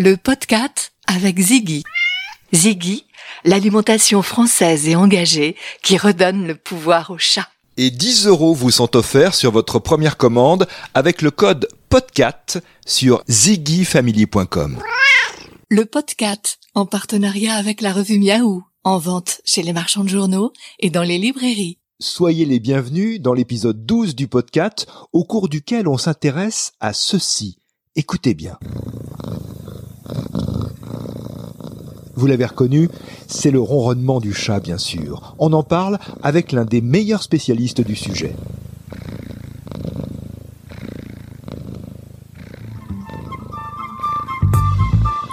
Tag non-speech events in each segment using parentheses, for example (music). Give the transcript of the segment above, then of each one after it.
le podcast avec Ziggy. Ziggy, l'alimentation française et engagée qui redonne le pouvoir au chat. Et 10 euros vous sont offerts sur votre première commande avec le code PODCAT sur ziggyfamily.com. Le podcast en partenariat avec la revue Miaou, en vente chez les marchands de journaux et dans les librairies. Soyez les bienvenus dans l'épisode 12 du podcast au cours duquel on s'intéresse à ceci. Écoutez bien. Vous l'avez reconnu, c'est le ronronnement du chat, bien sûr. On en parle avec l'un des meilleurs spécialistes du sujet.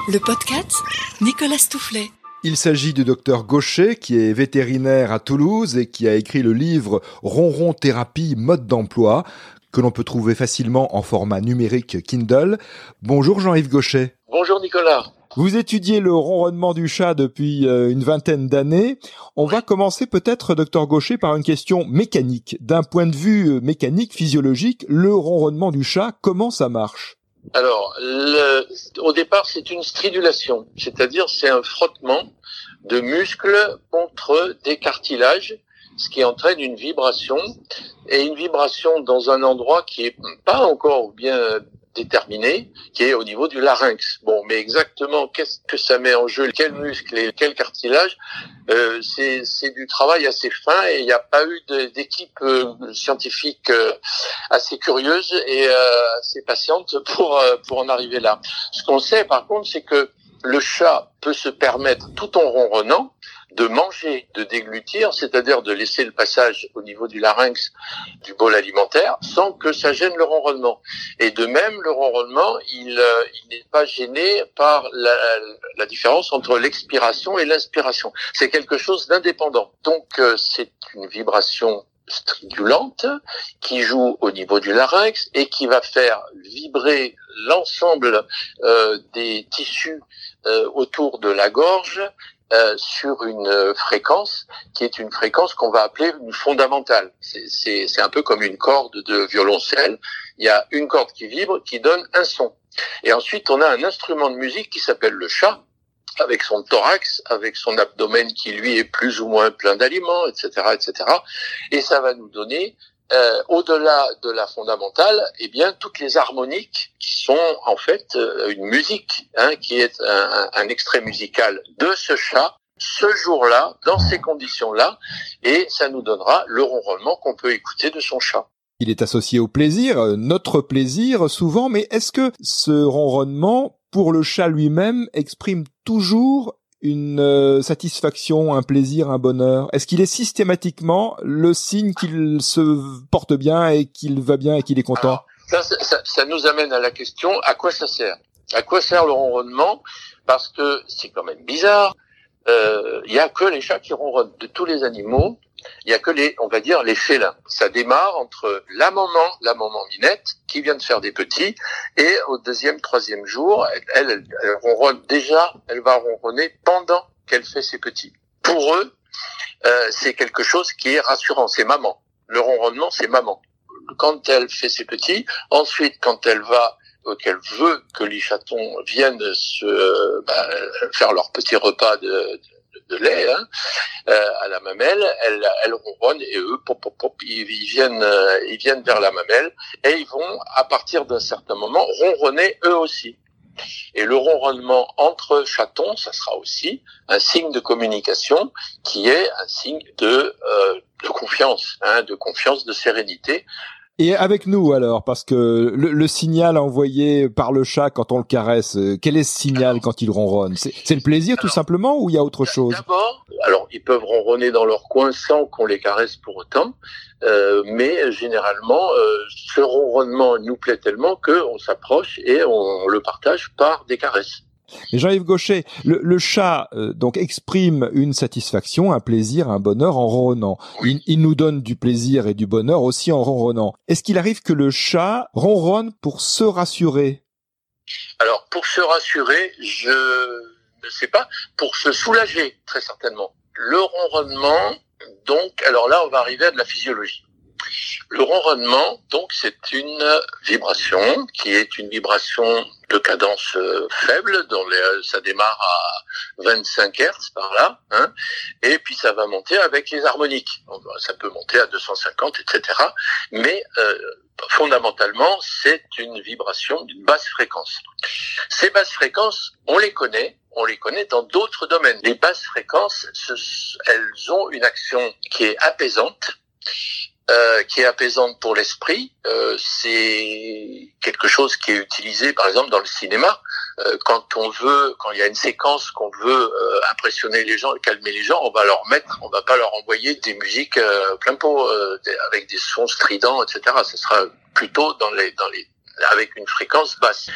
Le podcast Nicolas Stoufflet. Il s'agit du docteur Gaucher, qui est vétérinaire à Toulouse et qui a écrit le livre Ronron Thérapie Mode d'emploi, que l'on peut trouver facilement en format numérique Kindle. Bonjour Jean-Yves Gaucher. Bonjour Nicolas. Vous étudiez le ronronnement du chat depuis euh, une vingtaine d'années. On va commencer peut-être, docteur Gaucher, par une question mécanique. D'un point de vue euh, mécanique, physiologique, le ronronnement du chat, comment ça marche? Alors, le, au départ, c'est une stridulation, c'est-à-dire c'est un frottement de muscles contre des cartilages, ce qui entraîne une vibration et une vibration dans un endroit qui est pas encore bien déterminé, qui est au niveau du larynx. Bon, mais exactement qu'est-ce que ça met en jeu, quel muscle et quel cartilage, euh, c'est du travail assez fin et il n'y a pas eu d'équipe euh, scientifique euh, assez curieuse et euh, assez patiente pour euh, pour en arriver là. Ce qu'on sait par contre, c'est que le chat peut se permettre, tout en ronronnant, de manger, de déglutir, c'est-à-dire de laisser le passage au niveau du larynx du bol alimentaire sans que ça gêne le ronronnement. Et de même, le ronronnement, il, euh, n'est pas gêné par la, différence entre l'expiration et l'inspiration. C'est quelque chose d'indépendant. Donc, euh, c'est une vibration stridulante qui joue au niveau du larynx et qui va faire vibrer l'ensemble euh, des tissus autour de la gorge euh, sur une fréquence qui est une fréquence qu'on va appeler une fondamentale. C'est un peu comme une corde de violoncelle. Il y a une corde qui vibre, qui donne un son. Et ensuite, on a un instrument de musique qui s'appelle le chat, avec son thorax, avec son abdomen qui lui est plus ou moins plein d'aliments, etc., etc. Et ça va nous donner, euh, au-delà de la fondamentale, eh bien toutes les harmoniques qui sont en fait euh, une musique, hein, qui est un, un, extrait musical de ce chat ce jour-là, dans ces conditions-là, et ça nous donnera le ronronnement qu'on peut écouter de son chat. Il est associé au plaisir, euh, notre plaisir souvent, mais est-ce que ce ronronnement, pour le chat lui-même, exprime toujours une euh, satisfaction, un plaisir, un bonheur. Est-ce qu'il est systématiquement le signe qu'il se porte bien et qu'il va bien et qu'il est content? Ça, ça, ça, nous amène à la question à quoi ça sert? À quoi sert le ronronnement? Parce que c'est quand même bizarre. Il euh, y a que les chats qui ronronnent de tous les animaux il y a que les, on va dire, les félins. Ça démarre entre la maman, la maman Minette, qui vient de faire des petits, et au deuxième, troisième jour, elle, elle, ronronne déjà, elle va ronronner pendant qu'elle fait ses petits. Pour eux, euh, c'est quelque chose qui est rassurant. C'est maman. Le ronronnement, c'est maman. Quand elle fait ses petits, ensuite, quand elle va qu'elle veut que les chatons viennent se bah, faire leur petit repas de, de de lait hein, euh, à la mamelle, elle, elle ronronne et eux, pop, pop, pop, ils, viennent, euh, ils viennent vers la mamelle et ils vont à partir d'un certain moment ronronner eux aussi. Et le ronronnement entre chatons, ça sera aussi un signe de communication qui est un signe de, euh, de confiance, hein, de confiance, de sérénité et avec nous alors, parce que le, le, signal envoyé par le chat quand on le caresse, euh, quel est ce signal alors, quand il ronronne? C'est le plaisir alors, tout simplement ou il y a autre chose? D'abord, alors ils peuvent ronronner dans leur coin sans qu'on les caresse pour autant, euh, mais généralement euh, ce ronronnement nous plaît tellement qu'on s'approche et on le partage par des caresses. Mais Jean-Yves Gaucher, le, chat euh, donc exprime une satisfaction, un plaisir, un bonheur en ronronnant. Il, il, nous donne du plaisir et du bonheur aussi en ronronnant. Est-ce qu'il arrive que le chat ronronne pour se rassurer? Alors pour se rassurer, je ne sais pas, pour se soulager très certainement. Le ronronnement, donc, alors là on va arriver à de la physiologie. Le ronronnement, donc, c'est une vibration qui est une vibration de cadence euh, faible, dont les, ça démarre à 25 Hz par là, hein, et puis ça va monter avec les harmoniques. Donc, ça peut monter à 250, etc. Mais euh, fondamentalement, c'est une vibration d'une basse fréquence. Ces basses fréquences, on les connaît, on les connaît dans d'autres domaines. Les basses fréquences, elles ont une action qui est apaisante, euh, qui est apaisante pour l'esprit. Euh, c'est quelque chose qui est utilisé, par exemple, dans le cinéma. Euh, quand on veut, quand il y a une séquence qu'on veut impressionner les gens calmer les gens, on va leur mettre, on va pas leur envoyer des musiques plein pot avec des sons stridents, etc. Ce sera plutôt dans les, avec une fréquence basse.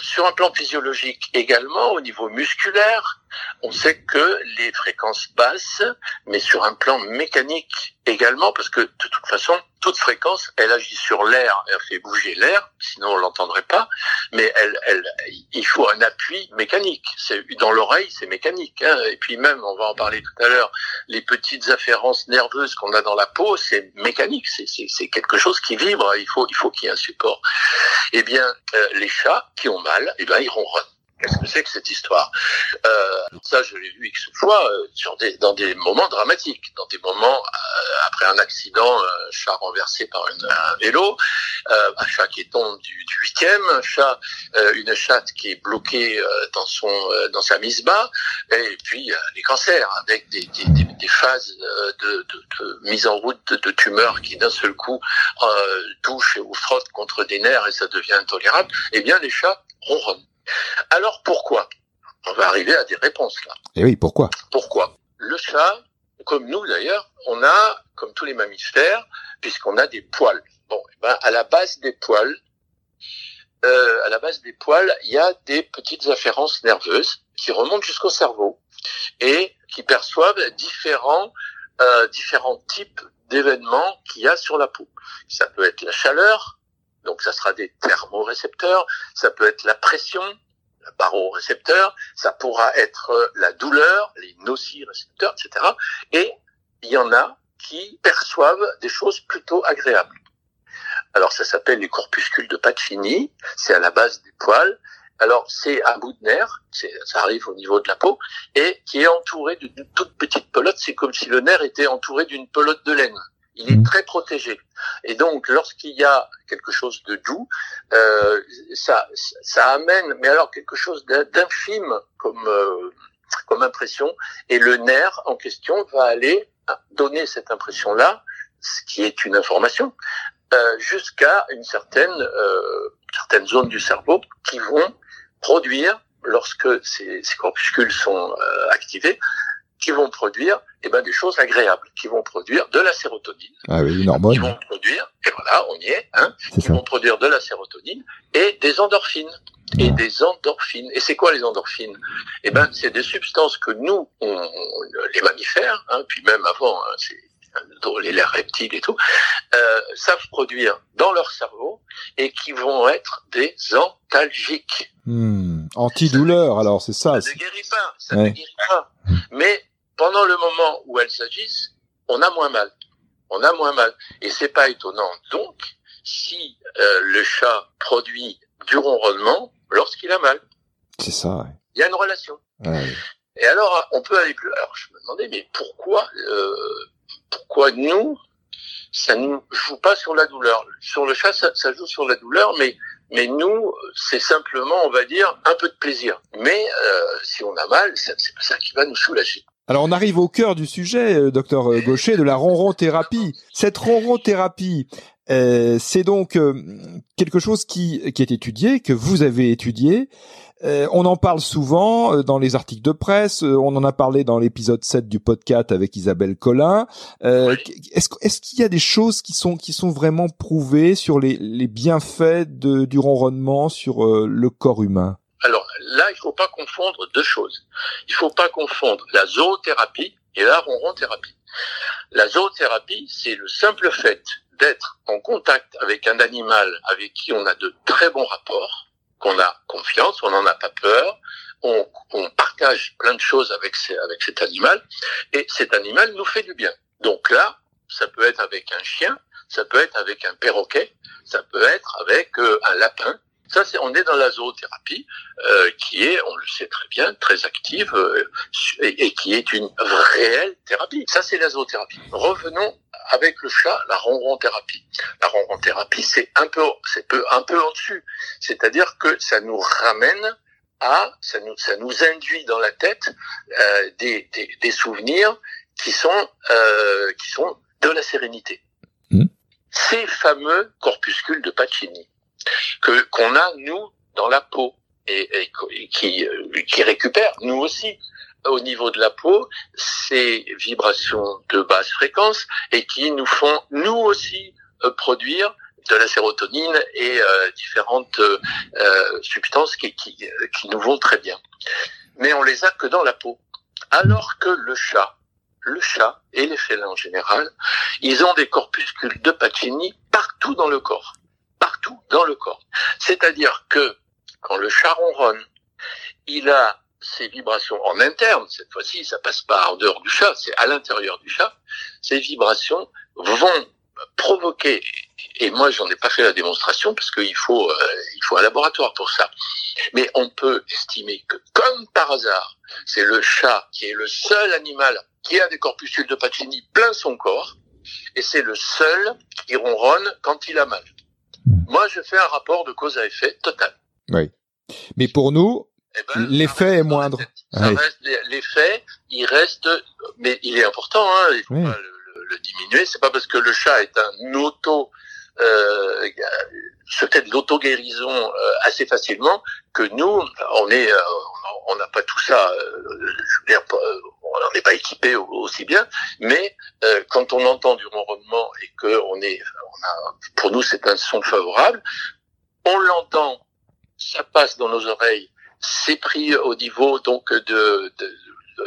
Sur un plan physiologique également, au niveau musculaire, on sait que les fréquences basses, mais sur un plan mécanique également, parce que de toute façon, toute fréquence, elle agit sur l'air, elle fait bouger l'air, sinon on l'entendrait pas, mais elle, elle, il faut un appui mécanique. C'est dans l'oreille, c'est mécanique. Hein. Et puis même, on va en parler tout à l'heure, les petites afférences nerveuses qu'on a dans la peau, c'est mécanique, c'est quelque chose qui vibre. Il faut, il faut qu'il y ait un support. Eh bien, euh, les chats qui ont mal, eh ben ils ronronnent. Qu'est-ce que c'est que cette histoire? Euh, Ça, je l'ai vu X fois euh, sur des, dans des moments dramatiques, dans des moments euh, après un accident, un chat renversé par une, un vélo, euh, un chat qui tombe du, du huitième, un chat, euh, une chatte qui est bloquée dans son dans sa mise bas, et puis les cancers avec des, des, des, des phases de, de, de, mise en route de, de tumeurs qui d'un seul coup touchent ou frottent contre des nerfs et ça devient intolérable. Eh bien, les chats Alors pourquoi On va arriver à des réponses là. Et eh oui, pourquoi Pourquoi Le chat, comme nous d'ailleurs, on a, comme tous les mammifères, puisqu'on a des poils. Bon, eh ben, à la base des poils, euh, à la base des poils, il y a des petites afférences nerveuses qui remontent jusqu'au cerveau et qui perçoivent différents euh, différents types d'événements qu'il y a sur la peau. Ça peut être la chaleur, donc ça sera des thermorécepteurs, ça peut être la pression, le barorécepteur, ça pourra être euh, la douleur, les nocirécepteurs, etc. Et il y en a qui perçoivent des choses plutôt agréables. Alors ça s'appelle les corpuscules de Pacini, c'est à la base des poils. Alors c'est un bout de nerf, ça arrive au niveau de la peau, et qui est entouré d'une toute petite pelote. C'est comme si le nerf était entouré d'une pelote de laine il est mmh. très protégé. Et donc, lorsqu'il y a quelque chose de doux, euh, ça, ça amène, mais alors quelque chose d'infime comme euh, comme impression, et le nerf en question va aller donner cette impression-là, ce qui est une information, euh, jusqu'à une certaine euh, certaine zone du cerveau qui vont produire, lorsque ces, ces corpuscules sont euh, activés, qui vont produire eh ben, des choses agréables, qui vont produire de la sérotonine. Ah oui, une hormone. Qui vont produire, et voilà, on y est, hein, qui ça. vont produire de la sérotonine et des endorphines. Et des endorphines. Et c'est quoi les endorphines? Eh ben, c'est des substances que nous, on, les mammifères, hein, puis même avant, hein, c'est les reptiles et tout, euh, savent produire dans leur cerveau et qui vont être des antalgiques. Hmm. Antidouleur, alors c'est ça. Ça ne guérit pas, ça ouais. ne guérit pas. Mais pendant le moment où elles agissent, on a moins mal. On a moins mal. Et c'est pas étonnant. Donc, si euh, le chat produit du ronronnement lorsqu'il a mal. C'est ça. Ouais. Il y a une relation. Ouais. Et alors, on peut aller plus. Alors, je me demandais, mais pourquoi, euh, pourquoi nous, ça ne joue pas sur la douleur? Sur le chat, ça, joue sur la douleur, mais mais nous, c'est simplement, on va dire, un peu de plaisir. Mais euh, si on a mal, c'est pas ça qui va nous soulager. Alors on arrive au cœur du sujet, euh, docteur Gaucher, de la ronron-thérapie. Cette ronron-thérapie, euh, c'est donc euh, quelque chose qui, qui est étudié, que vous avez étudié. Euh, on en parle souvent euh, dans les articles de presse, euh, on en a parlé dans l'épisode 7 du podcast avec Isabelle Collin. Est-ce est qu'il y a des choses qui sont, qui sont vraiment prouvées sur les, les bienfaits de, du ronronnement sur le corps humain? Alors là, il ne faut pas confondre deux choses. Il ne faut pas confondre la zoothérapie et la ronron-thérapie. La zoothérapie, c'est le simple fait d'être en contact avec un animal avec qui on a de très bons rapports, qu'on a confiance, on n'en a pas peur, on, partage plein de choses avec cet animal, et cet animal nous fait du bien. Donc là, ça peut être avec un chien, ça peut être avec un perroquet, ça peut être avec euh, un lapin. Ça, c'est, on est dans la zoothérapie, euh, qui est, on le sait très bien, très active euh, et, et, qui est une réelle thérapie. Ça, c'est la zoothérapie. Revenons avec le chat, la ronron thérapie. La ronron thérapie, c'est un peu, c'est peu, un peu en dessus. C'est-à-dire que ça nous ramène à, ça nous, ça nous induit dans la tête euh, des, des, des, souvenirs qui sont, euh, qui sont de la sérénité. Mmh. Ces fameux corpuscules de Pacini que qu'on a nous dans la peau et, et, qui qui récupèrent nous aussi au niveau de la peau ces vibrations de basse fréquence et qui nous font nous aussi euh, produire de la sérotonine et euh, différentes euh, substances qui, qui, qui nous vont très bien. Mais on les a que dans la peau. Alors que le chat, le chat et les félins en général, ils ont des corpuscules de Pacini partout dans le corps. Dans le corps. C'est-à-dire que quand le chat ronronne, il a ces vibrations en interne, cette fois-ci, ça passe pas en dehors du chat, c'est à l'intérieur du chat, ces vibrations vont provoquer, et moi j'en ai pas fait la démonstration parce qu'il faut, euh, faut un laboratoire pour ça, mais on peut estimer que comme par hasard, c'est le chat qui est le seul animal qui a des corpuscules de Pacini plein son corps, et c'est le seul qui ronronne quand il a mal. Hmm. Moi, je fais un rapport de cause à effet total. Oui. Mais pour nous, eh ben, l'effet est moindre. l'effet, il reste, mais il est important, hein, il faut pas le, le, diminuer. C'est pas parce que le chat est un auto, euh, se fait de l'auto-guérison euh, assez facilement que nous, on est, euh, on n'a pas tout ça. Euh, je veux dire, on n'est pas équipé aussi bien, mais euh, quand on entend du ronronnement et que on est, on a, pour nous c'est un son favorable, on l'entend, ça passe dans nos oreilles, c'est pris au niveau donc de, de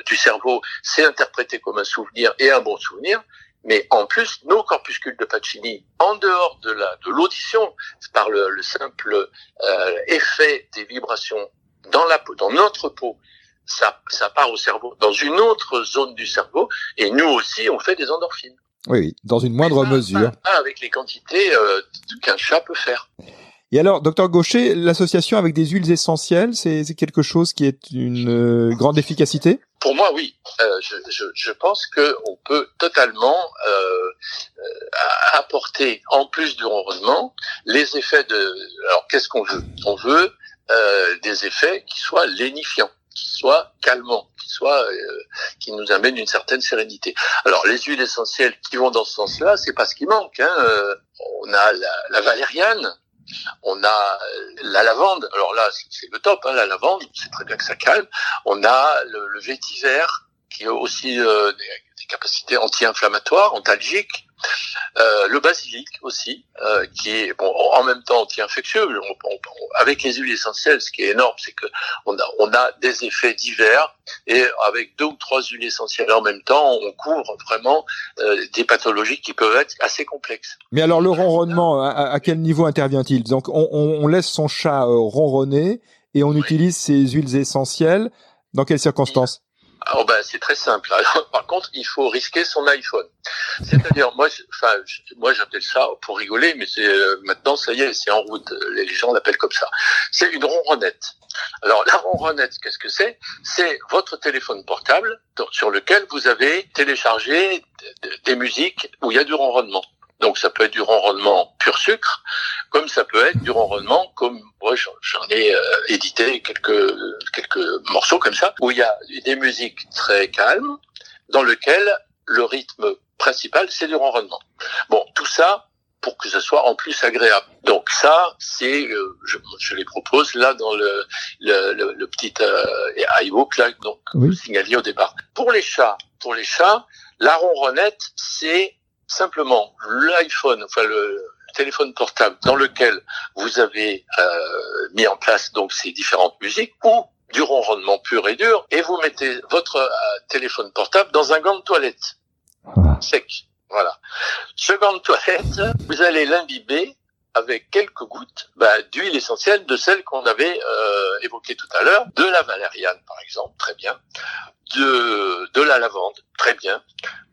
du cerveau, c'est interprété comme un souvenir et un bon souvenir, mais en plus, nos corpuscules de Pacini, en dehors de la de l'audition, par le, le simple euh, effet des vibrations dans la peau, dans notre peau, ça, ça part au cerveau, dans une autre zone du cerveau, et nous aussi, on fait des endorphines. Oui, dans une moindre mesure. Pas, avec les quantités euh, qu'un chat peut faire. Et alors, docteur Gaucher, l'association avec des huiles essentielles, c'est quelque chose qui est une euh, grande efficacité? Pour moi, oui. Euh, je, je, je, pense que on peut totalement euh, apporter, en plus du ronronnement, les effets de. Alors, qu'est-ce qu'on veut? On veut des effets qui soient lénifiants soit calmant, qui soit euh, qui nous amène une certaine sérénité. Alors les huiles essentielles qui vont dans ce sens-là, c'est pas ce qui manque. Hein. Euh, on a la, la, valériane, on a la lavande. Alors là, c'est le top, hein, la lavande. C'est très bien que ça calme. On a le, le vétiver qui a aussi euh, des, des, capacités anti-inflammatoires, antalgiques. Euh, le basilic aussi, euh, qui est bon, en même temps anti-infectieux. avec les huiles essentielles, ce qui est énorme, c'est que on a, on a des effets divers et avec deux ou trois huiles essentielles en même temps, on couvre vraiment euh, des pathologies qui peuvent être assez complexes. Mais alors le ronronnement, à, à quel niveau intervient-il? Donc on, on, laisse son chat euh, ronronner et on oui. utilise ces huiles essentielles. Dans quelles circonstances? Oh ben, c'est très simple. (laughs) Alors, par contre, il faut risquer son iPhone. C'est-à-dire, moi, enfin, moi, j'appelle ça pour rigoler, mais c'est euh, maintenant, ça y est, c'est en route. Les gens l'appellent comme ça. C'est une ronronnette. Alors, la ronronnette, qu'est-ce que c'est? C'est votre téléphone portable sur lequel vous avez téléchargé des musiques où il y a du ronronnement. Donc ça peut être du ronronnement pur sucre, comme ça peut être du ronronnement comme moi j'en ai euh, édité quelques quelques morceaux comme ça où il y a des musiques très calmes dans lesquelles le rythme principal c'est du ronronnement. Bon, tout ça pour que ce soit en plus agréable. Donc ça, c'est, euh, je, je, les propose là dans le, le, le, le petit euh, iBook là, donc oui. signaliez au départ. Pour les chats, pour les chats, la ronronnette, c'est simplement l'iPhone, enfin le téléphone portable dans lequel vous avez euh, mis en place donc ces différentes musiques ou du ronronnement pur et dur et vous mettez votre euh, téléphone portable dans un gant de toilette sec. Voilà. Ce gant de toilette, vous allez l'imbiber avec quelques gouttes bah, d'huile essentielle de celle qu'on avait euh, évoquée tout à l'heure, de la valériane par exemple, très bien, de, de la lavande, très bien,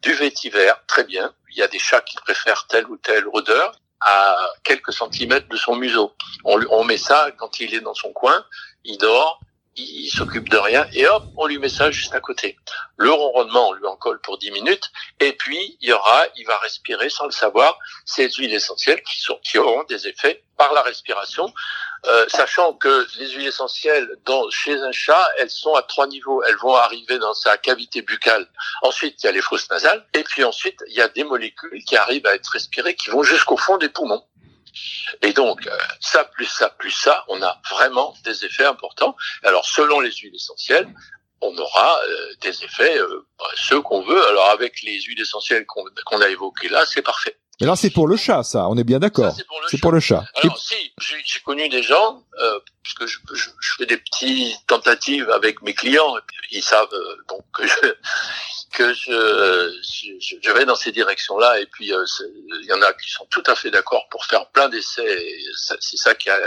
du vétiver, très bien. Il y a des chats qui préfèrent telle ou telle odeur à quelques centimètres de son museau. On, on met ça quand il est dans son coin, il dort, il s'occupe de rien et hop, on lui met ça juste à côté. Le ronronnement, on lui en colle pour 10 minutes et puis il y aura, il va respirer sans le savoir ces huiles essentielles qui, auront des effets par la respiration, euh, sachant que les huiles essentielles chez un chat, elles sont à trois niveaux. Elles vont arriver dans sa cavité buccale. Ensuite, il y a les fosses nasales et puis ensuite, il y a des molécules qui arrivent à être respirées qui vont jusqu'au fond des poumons. Et donc, euh, ça plus ça plus ça, on a vraiment des effets importants. Alors, selon les huiles essentielles, on aura euh, des effets, euh, bah, ceux qu'on veut. Alors, avec les huiles essentielles qu'on a évoquées là, c'est parfait. Et là, c'est pour le chat, ça. On est bien d'accord. C'est pour, le chat. Alors, si, j'ai connu des gens, euh, parce que je, je, je, fais des petites tentatives avec mes clients, et ils savent donc que je, que je, je, je, vais dans ces directions-là. Et puis, euh, il y en a qui sont tout à fait d'accord pour faire plein d'essais. C'est ça qui a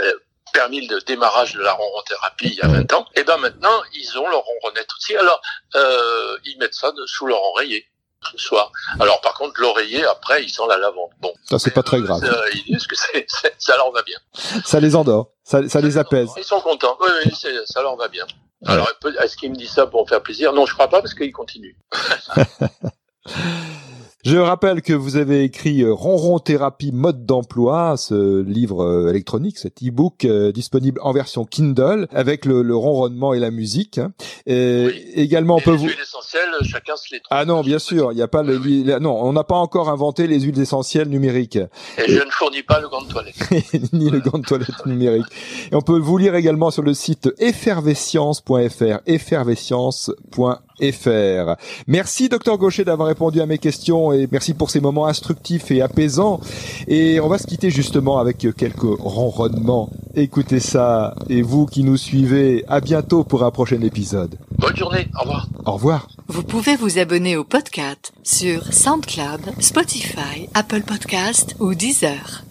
permis le démarrage de la ronron-thérapie il y a 20 ans. Et ben maintenant, ils ont leur ronronnette aussi. Alors, euh, ils mettent ça sous leur oreiller ce soir. Alors par contre, l'oreiller, après, ils sent la lavande. Bon. Ça, c'est pas très grave. Euh, ils disent que (laughs) ça leur va bien. Ça les endort. Ça, ça les apaise. Ils sont contents. Oui, oui, ça leur va bien. Alors, est-ce qu'il me dit ça pour me faire plaisir? Non, je crois pas parce qu'il continue. (laughs) Je rappelle que vous avez écrit euh, Ronron Thérapie mode d'emploi, ce livre euh, électronique, cet e-book euh, disponible en version Kindle avec le, le ronronnement et la musique. Et Également, on peut vous. Les huiles essentielles, chacun se les trouve. Ah non, bien sûr, il n'y a pas le. Non, on n'a pas encore inventé les huiles essentielles numériques. Et, je ne fournis pas le gant de toilette. (laughs) Ni le gant de toilette (laughs) numérique. Et on peut vous lire également sur le site effervescience.fr, effervescience.fr fr. Merci docteur Gaucher d'avoir répondu à mes questions et merci pour ces moments instructifs et apaisants. Et on va se quitter justement avec quelques ronronnements. Écoutez ça et vous qui nous suivez, à bientôt pour un prochain épisode. Bonne journée, au revoir. Au revoir. Vous pouvez vous abonner au podcast sur SoundCloud, Spotify, Apple Podcast ou Deezer.